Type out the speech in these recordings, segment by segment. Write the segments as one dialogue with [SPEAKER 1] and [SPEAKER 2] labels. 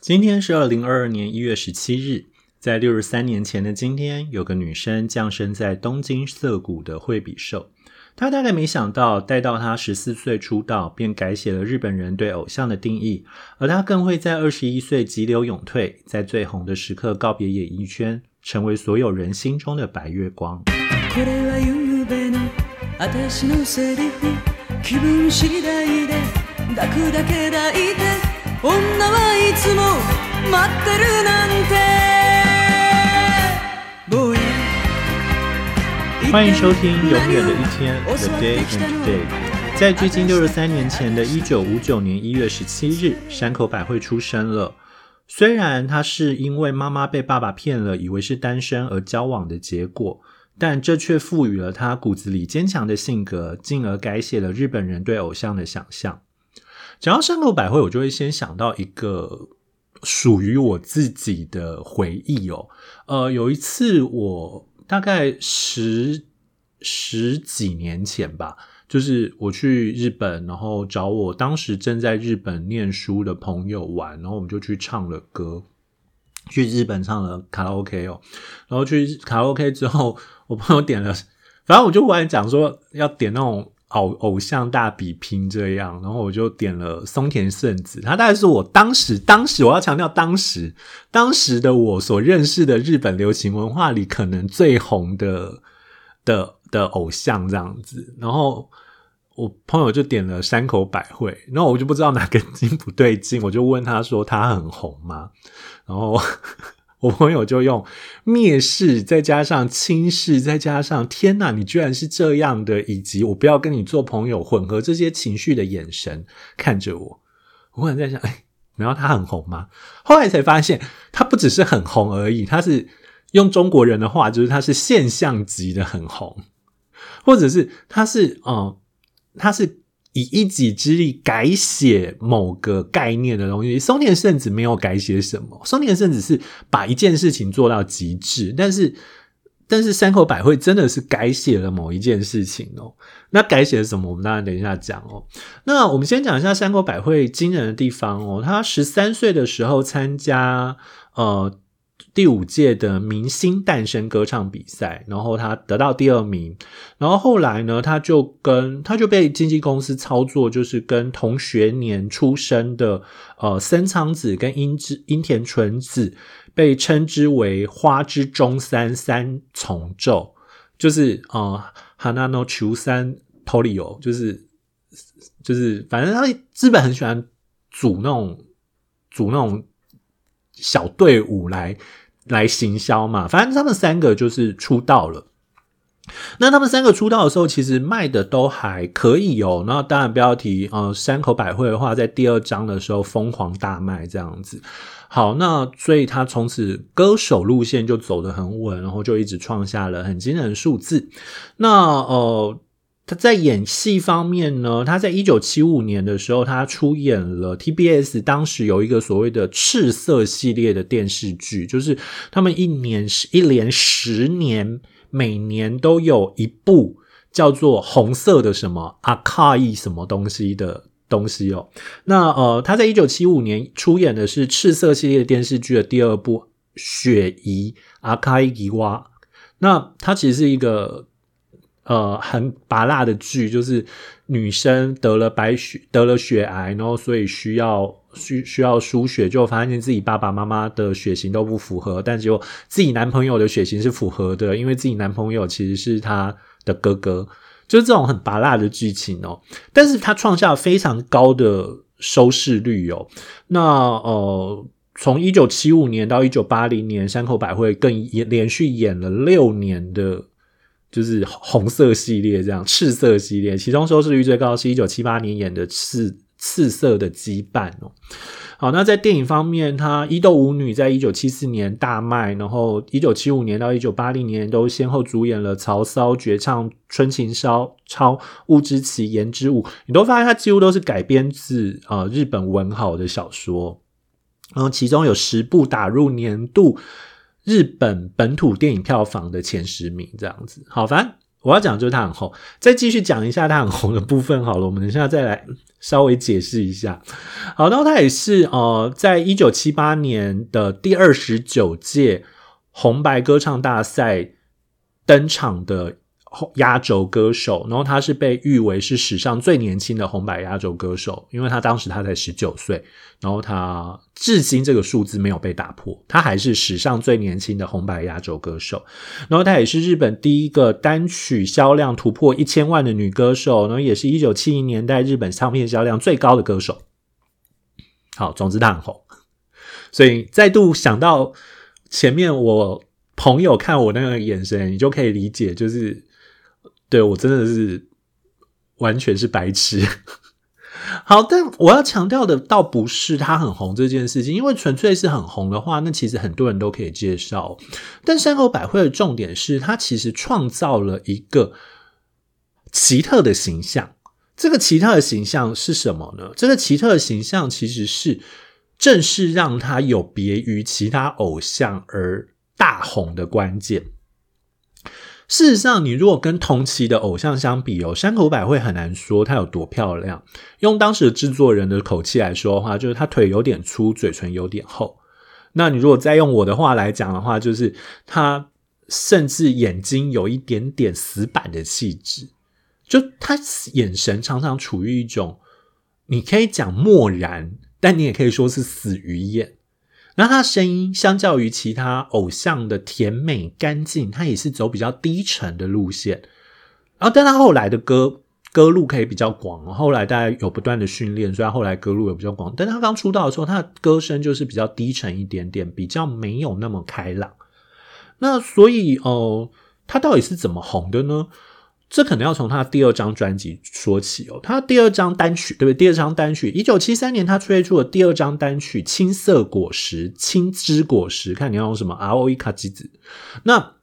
[SPEAKER 1] 今天是二零二二年一月十七日，在六十三年前的今天，有个女生降生在东京涩谷的惠比寿。她大概没想到，待到她十四岁出道，便改写了日本人对偶像的定义。而她更会在二十一岁急流勇退，在最红的时刻告别演艺圈，成为所有人心中的白月光。
[SPEAKER 2] これは夢の私のセリフ気分次第で抱くだけ抱いて女はいつも待ってるなんてぼんやり
[SPEAKER 1] 欢迎收听《永远的一天》The Day and Day。在距今六十三年前的一九五九年一月十七日，山口百惠出生了。虽然她是因为妈妈被爸爸骗了，以为是单身而交往的结果，但这却赋予了她骨子里坚强的性格，进而改写了日本人对偶像的想象。 讲到山口百惠，我就会先想到一个属于我自己的回忆哦。呃，有一次我大概十十几年前吧，就是我去日本，然后找我当时正在日本念书的朋友玩，然后我们就去唱了歌，去日本唱了卡拉 OK 哦，然后去卡拉 OK 之后，我朋友点了，反正我就忽然讲说要点那种。偶偶像大比拼这样，然后我就点了松田圣子，他大概是我当时当时我要强调当时当时的我所认识的日本流行文化里可能最红的的的偶像这样子，然后我朋友就点了山口百惠，然后我就不知道哪根筋不对劲，我就问他说他很红吗？然后。我朋友就用蔑视，再加上轻视，再加上天哪，你居然是这样的，以及我不要跟你做朋友，混合这些情绪的眼神看着我。我忽然在想，哎，然后他很红吗？后来才发现，他不只是很红而已，他是用中国人的话，就是他是现象级的很红，或者是他是嗯，他是。以一己之力改写某个概念的东西，松田圣子没有改写什么。松田圣子是把一件事情做到极致，但是但是山口百惠真的是改写了某一件事情哦。那改写了什么？我们当然等一下讲哦。那我们先讲一下山口百惠惊人的地方哦。他十三岁的时候参加呃。第五届的明星诞生歌唱比赛，然后他得到第二名，然后后来呢，他就跟他就被经纪公司操作，就是跟同学年出生的呃森仓子跟樱之樱田纯子被称之为花之中三三重奏，就是呃 Hanano Chu 三 Torio，就是就是反正他日本很喜欢组那种组那种小队伍来。来行销嘛，反正他们三个就是出道了。那他们三个出道的时候，其实卖的都还可以哦。那当然不要提呃山口百惠的话，在第二章的时候疯狂大卖这样子。好，那所以他从此歌手路线就走得很稳，然后就一直创下了很惊人的数字。那呃。他在演戏方面呢，他在一九七五年的时候，他出演了 TBS 当时有一个所谓的赤色系列的电视剧，就是他们一年是一连十年，每年都有一部叫做红色的什么阿卡伊什么东西的东西哦。那呃，他在一九七五年出演的是赤色系列电视剧的第二部雪姨阿卡伊娃。那他其实是一个。呃，很拔辣的剧，就是女生得了白血得了血癌，然后所以需要需需要输血，就发现自己爸爸妈妈的血型都不符合，但只有自己男朋友的血型是符合的，因为自己男朋友其实是他的哥哥，就是这种很拔辣的剧情哦。但是他创下非常高的收视率哦。那呃，从一九七五年到一九八零年，山口百惠更连续演了六年的。就是红色系列这样，赤色系列，其中收视率最高是一九七八年演的《赤赤色的羁绊》哦。好，那在电影方面，他《伊豆舞女》在一九七四年大卖，然后一九七五年到一九八零年都先后主演了《曹操》《绝唱》《春情烧超》《雾之奇》《言之舞》，你都发现它几乎都是改编自呃日本文豪的小说，然后其中有十部打入年度。日本本土电影票房的前十名这样子，好，反正我要讲就是他很红，再继续讲一下他很红的部分好了。我们等一下再来稍微解释一下。好，然后他也是呃，在一九七八年的第二十九届红白歌唱大赛登场的。压轴歌手，然后他是被誉为是史上最年轻的红白压轴歌手，因为他当时他才十九岁，然后他至今这个数字没有被打破，他还是史上最年轻的红白压轴歌手，然后他也是日本第一个单曲销量突破一千万的女歌手，然后也是一九七零年代日本唱片销量最高的歌手。好，总之他很红，所以再度想到前面我朋友看我那个眼神，你就可以理解，就是。对我真的是完全是白痴。好，但我要强调的倒不是他很红这件事情，因为纯粹是很红的话，那其实很多人都可以介绍。但山口百惠的重点是他其实创造了一个奇特的形象。这个奇特的形象是什么呢？这个奇特的形象其实是正是让他有别于其他偶像而大红的关键。事实上，你如果跟同期的偶像相比哦，山口百惠很难说她有多漂亮。用当时的制作人的口气来说的话，就是她腿有点粗，嘴唇有点厚。那你如果再用我的话来讲的话，就是她甚至眼睛有一点点死板的气质，就她眼神常常处于一种，你可以讲漠然，但你也可以说是死鱼眼。那他声音相较于其他偶像的甜美干净，他也是走比较低沉的路线。然后，但他后来的歌歌路可以比较广。后来大家有不断的训练，所以后来歌路也比较广。但他刚出道的时候，他的歌声就是比较低沉一点点，比较没有那么开朗。那所以哦，他到底是怎么红的呢？这可能要从他第二张专辑说起哦。他第二张单曲，对不对？第二张单曲，一九七三年他推出了第二张单曲《青色果实》，青汁果实，看你要用什么 R O E 卡机子。那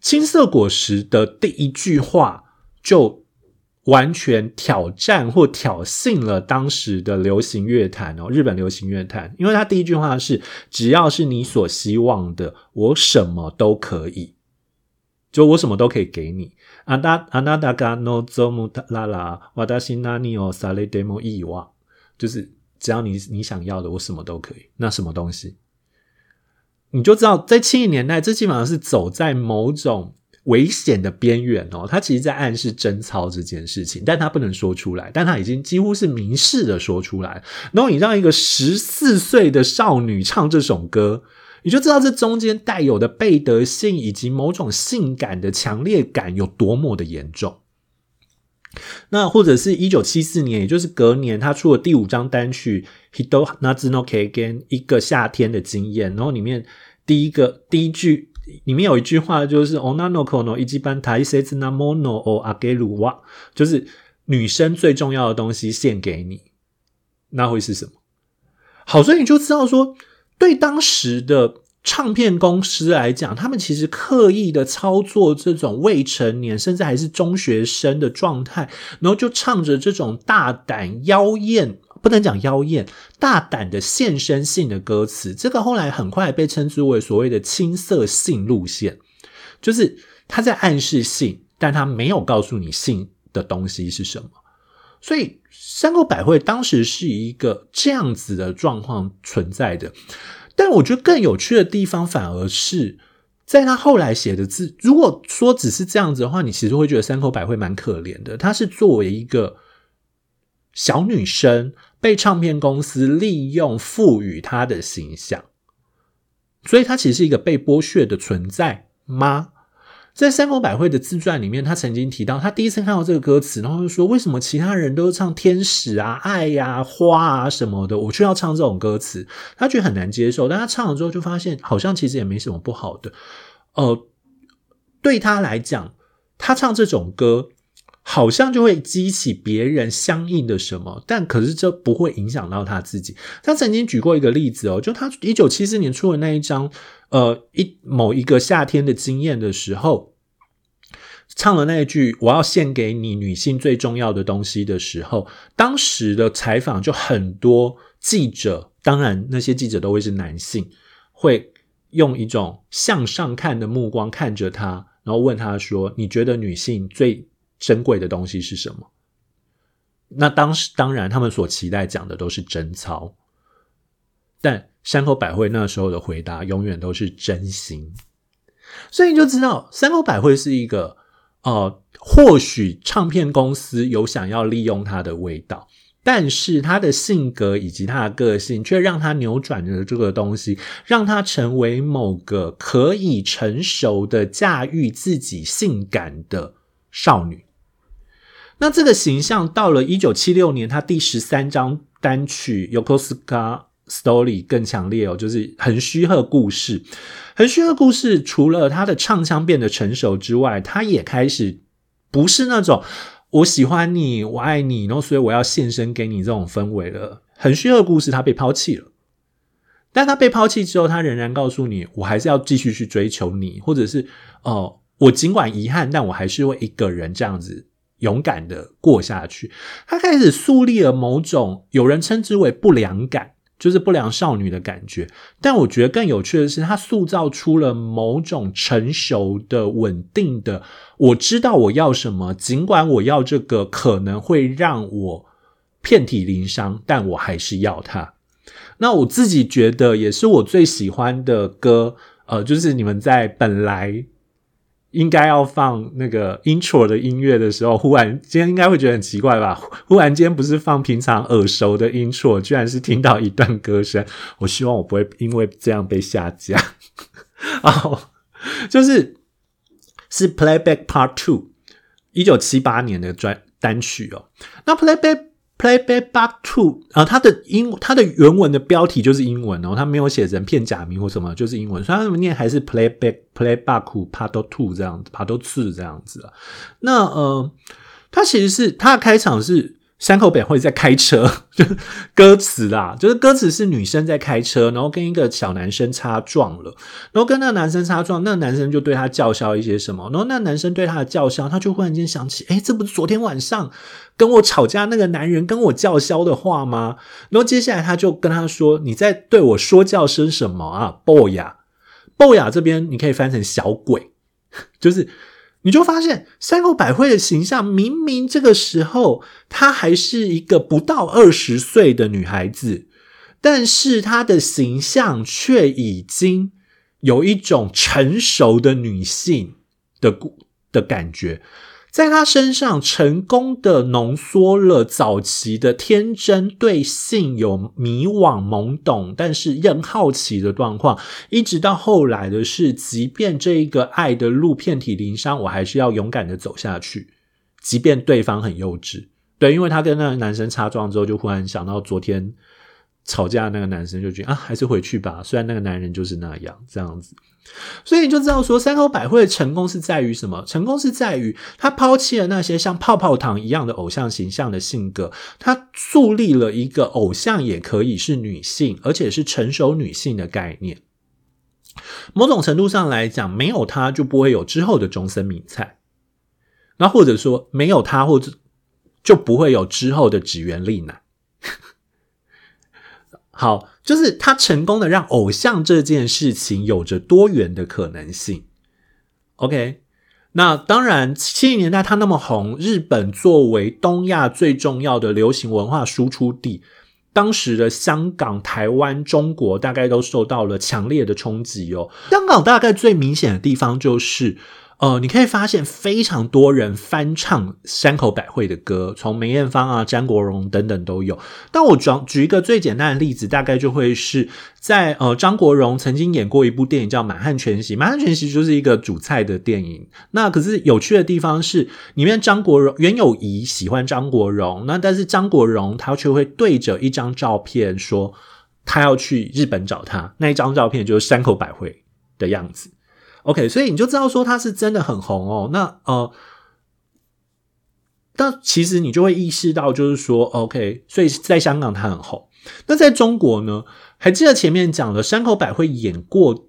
[SPEAKER 1] 青色果实的第一句话就完全挑战或挑衅了当时的流行乐坛哦，日本流行乐坛，因为他第一句话是“只要是你所希望的，我什么都可以”，就我什么都可以给你。阿达阿达达嘎诺佐姆拉拉瓦达西纳尼奥萨雷德莫伊瓦，就是只要你你想要的，我什么都可以。那什么东西？你就知道，在七零年代，这基本上是走在某种危险的边缘哦。他其实在暗示贞操这件事情，但他不能说出来，但他已经几乎是明示的说出来。然后你让一个十四岁的少女唱这首歌。你就知道这中间带有的背德性以及某种性感的强烈感有多么的严重。那或者是一九七四年，也就是隔年，他出了第五张单曲《Hido Nazuno Kgen》，一个夏天的经验。然后里面第一个第一句里面有一句话就是 “Onano Kono Ichiban Taisei na Mono o Ageru wa”，就是女生最重要的东西献给你，那会是什么？好，所以你就知道说。对当时的唱片公司来讲，他们其实刻意的操作这种未成年甚至还是中学生的状态，然后就唱着这种大胆妖艳，不能讲妖艳，大胆的献身性的歌词。这个后来很快被称之为所谓的青涩性路线，就是他在暗示性，但他没有告诉你性的东西是什么。所以山口百惠当时是一个这样子的状况存在的，但我觉得更有趣的地方反而是在他后来写的字。如果说只是这样子的话，你其实会觉得山口百惠蛮可怜的。她是作为一个小女生被唱片公司利用，赋予她的形象，所以她其实是一个被剥削的存在吗？在三口百惠的自传里面，他曾经提到，他第一次看到这个歌词，然后就说：“为什么其他人都唱天使啊、爱呀、花啊什么的，我却要唱这种歌词？”他觉得很难接受。但他唱了之后，就发现好像其实也没什么不好的。呃，对他来讲，他唱这种歌，好像就会激起别人相应的什么，但可是这不会影响到他自己。他曾经举过一个例子哦，就他一九七四年出的那一张。呃，一某一个夏天的经验的时候，唱了那一句“我要献给你女性最重要的东西”的时候，当时的采访就很多记者，当然那些记者都会是男性，会用一种向上看的目光看着他，然后问他说：“你觉得女性最珍贵的东西是什么？”那当时当然，他们所期待讲的都是贞操，但山口百惠那时候的回答永远都是真心。所以你就知道，山口百惠是一个呃，或许唱片公司有想要利用他的味道。但是他的性格以及他的个性，却让他扭转了这个东西，让他成为某个可以成熟的驾驭自己性感的少女。那这个形象到了一九七六年，他第十三张单曲《Yokosuka Story》更强烈哦，就是《横须贺故事》。《横须贺故事》除了他的唱腔变得成熟之外，他也开始不是那种。我喜欢你，我爱你，然后所以我要献身给你这种氛围了。很虚的故事，他被抛弃了，但他被抛弃之后，他仍然告诉你，我还是要继续去追求你，或者是哦，我尽管遗憾，但我还是会一个人这样子勇敢的过下去。他开始树立了某种有人称之为不良感。就是不良少女的感觉，但我觉得更有趣的是，她塑造出了某种成熟的、稳定的。我知道我要什么，尽管我要这个可能会让我遍体鳞伤，但我还是要它。那我自己觉得也是我最喜欢的歌，呃，就是你们在本来。应该要放那个 intro 的音乐的时候，忽然今天应该会觉得很奇怪吧？忽然间不是放平常耳熟的 intro，居然是听到一段歌声。我希望我不会因为这样被下架。哦，就是是 Playback Part Two，一九七八年的专单曲哦。那 Playback。Playback Back to 啊，它的英它的原文的标题就是英文哦，它没有写成片假名或什么，就是英文，所以它怎么念还是 Playback Playback Part Two 这样子，Part Two 这样子啊。那呃，它其实是它的开场是。山口百惠在开车，就歌词啦，就是歌词是女生在开车，然后跟一个小男生擦撞了，然后跟那个男生擦撞，那个男生就对他叫嚣一些什么，然后那男生对他的叫嚣，他就忽然间想起，哎，这不是昨天晚上跟我吵架那个男人跟我叫嚣的话吗？然后接下来他就跟他说，你在对我说叫声什么啊？boy 呀，boy，这边你可以翻成小鬼，就是。你就发现三口百惠的形象，明明这个时候她还是一个不到二十岁的女孩子，但是她的形象却已经有一种成熟的女性的的感觉。在他身上成功的浓缩了早期的天真对性有迷惘懵懂，但是仍好奇的状况，一直到后来的是，即便这一个爱的路遍体鳞伤，我还是要勇敢的走下去，即便对方很幼稚。对，因为他跟那个男生擦撞之后，就忽然想到昨天吵架的那个男生，就觉得啊，还是回去吧。虽然那个男人就是那样，这样子。所以你就知道说，山口百惠的成功是在于什么？成功是在于他抛弃了那些像泡泡糖一样的偶像形象的性格，他树立了一个偶像也可以是女性，而且是成熟女性的概念。某种程度上来讲，没有他就不会有之后的中森明菜，那或者说没有他，或者就不会有之后的指原丽乃。好，就是他成功的让偶像这件事情有着多元的可能性。OK，那当然，七零年代他那么红，日本作为东亚最重要的流行文化输出地，当时的香港、台湾、中国大概都受到了强烈的冲击哦。香港大概最明显的地方就是。呃，你可以发现非常多人翻唱山口百惠的歌，从梅艳芳啊、张国荣等等都有。但我举举一个最简单的例子，大概就会是在呃，张国荣曾经演过一部电影叫《满汉全席》，《满汉全席》就是一个主菜的电影。那可是有趣的地方是，里面张国荣袁咏仪喜欢张国荣，那但是张国荣他却会对着一张照片说他要去日本找他，那一张照片就是山口百惠的样子。OK，所以你就知道说他是真的很红哦。那呃，但其实你就会意识到，就是说，OK，所以在香港他很红。那在中国呢？还记得前面讲了山口百惠演过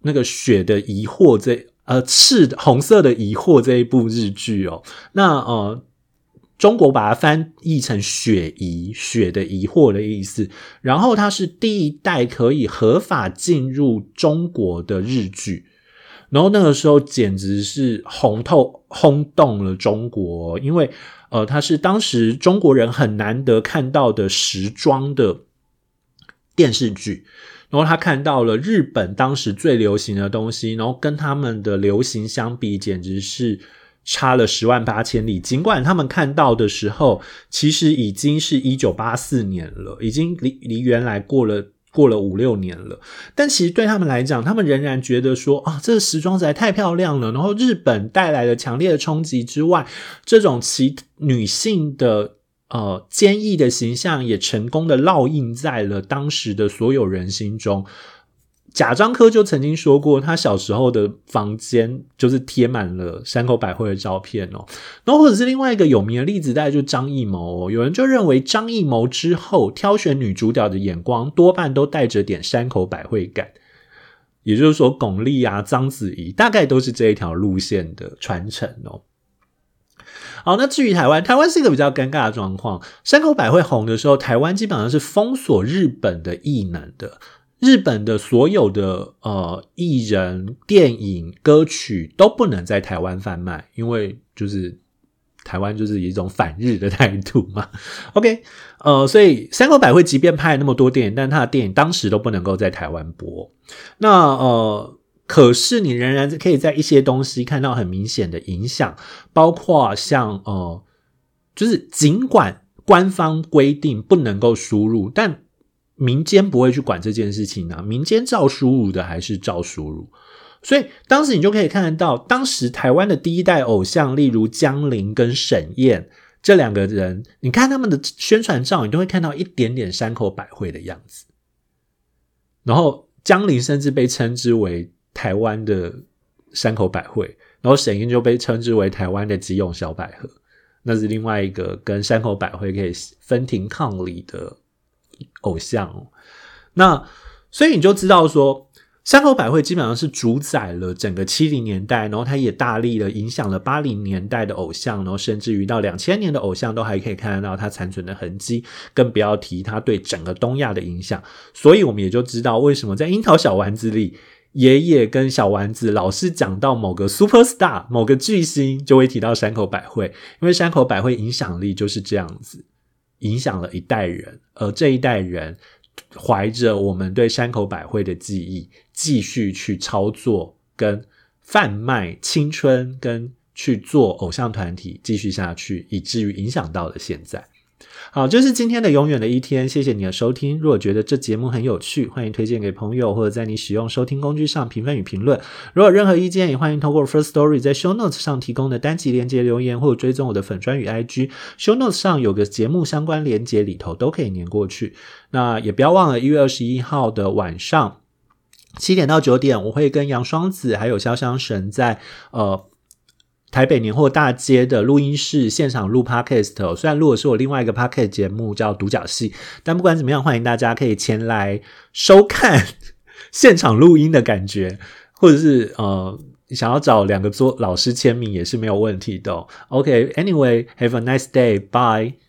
[SPEAKER 1] 那个《雪的疑惑》这呃赤红色的疑惑这一部日剧哦。那呃。中国把它翻译成“雪疑”，雪的疑惑的意思。然后它是第一代可以合法进入中国的日剧。然后那个时候简直是红透轰动了中国，因为呃，它是当时中国人很难得看到的时装的电视剧。然后他看到了日本当时最流行的东西，然后跟他们的流行相比，简直是差了十万八千里。尽管他们看到的时候，其实已经是一九八四年了，已经离离原来过了过了五六年了。但其实对他们来讲，他们仍然觉得说啊，这个时装实在太漂亮了。然后日本带来的强烈的冲击之外，这种其女性的。呃，坚毅的形象也成功的烙印在了当时的所有人心中。贾樟柯就曾经说过，他小时候的房间就是贴满了山口百惠的照片哦。然后或者是另外一个有名的例子，大概就张艺谋。有人就认为张艺谋之后挑选女主角的眼光多半都带着点山口百惠感，也就是说，巩俐啊、章子怡大概都是这一条路线的传承哦。好，那至于台湾，台湾是一个比较尴尬的状况。山口百惠红的时候，台湾基本上是封锁日本的艺能的，日本的所有的呃艺人、电影、歌曲都不能在台湾贩卖，因为就是台湾就是一种反日的态度嘛。OK，呃，所以山口百惠即便拍了那么多电影，但他的电影当时都不能够在台湾播。那呃。可是你仍然可以在一些东西看到很明显的影响，包括像呃，就是尽管官方规定不能够输入，但民间不会去管这件事情呢。民间照输入的还是照输入，所以当时你就可以看得到，当时台湾的第一代偶像，例如江玲跟沈燕这两个人，你看他们的宣传照，你都会看到一点点山口百惠的样子。然后江玲甚至被称之为。台湾的山口百惠，然后沈燕就被称之为台湾的吉永小百合，那是另外一个跟山口百惠可以分庭抗礼的偶像。那所以你就知道说，山口百惠基本上是主宰了整个七零年代，然后他也大力的影响了八零年代的偶像，然后甚至于到两千年的偶像都还可以看得到他残存的痕迹，更不要提他对整个东亚的影响。所以我们也就知道为什么在樱桃小丸子里。爷爷跟小丸子老是讲到某个 super star 某个巨星，就会提到山口百惠，因为山口百惠影响力就是这样子，影响了一代人，而这一代人怀着我们对山口百惠的记忆，继续去操作跟贩卖青春，跟去做偶像团体，继续下去，以至于影响到了现在。好，这是今天的永远的一天。谢谢你的收听。如果觉得这节目很有趣，欢迎推荐给朋友，或者在你使用收听工具上评分与评论。如果有任何意见，也欢迎通过 First Story 在 Show Notes 上提供的单集连接留言，或者追踪我的粉专与 IG。Show Notes 上有个节目相关连接，里头都可以粘过去。那也不要忘了，一月二十一号的晚上七点到九点，我会跟杨双子还有潇湘神在呃。台北年货大街的录音室现场录 podcast，虽然录的是我另外一个 podcast 节目叫独角戏，但不管怎么样，欢迎大家可以前来收看 现场录音的感觉，或者是呃想要找两个做老师签名也是没有问题的。OK，Anyway，have a nice day，bye。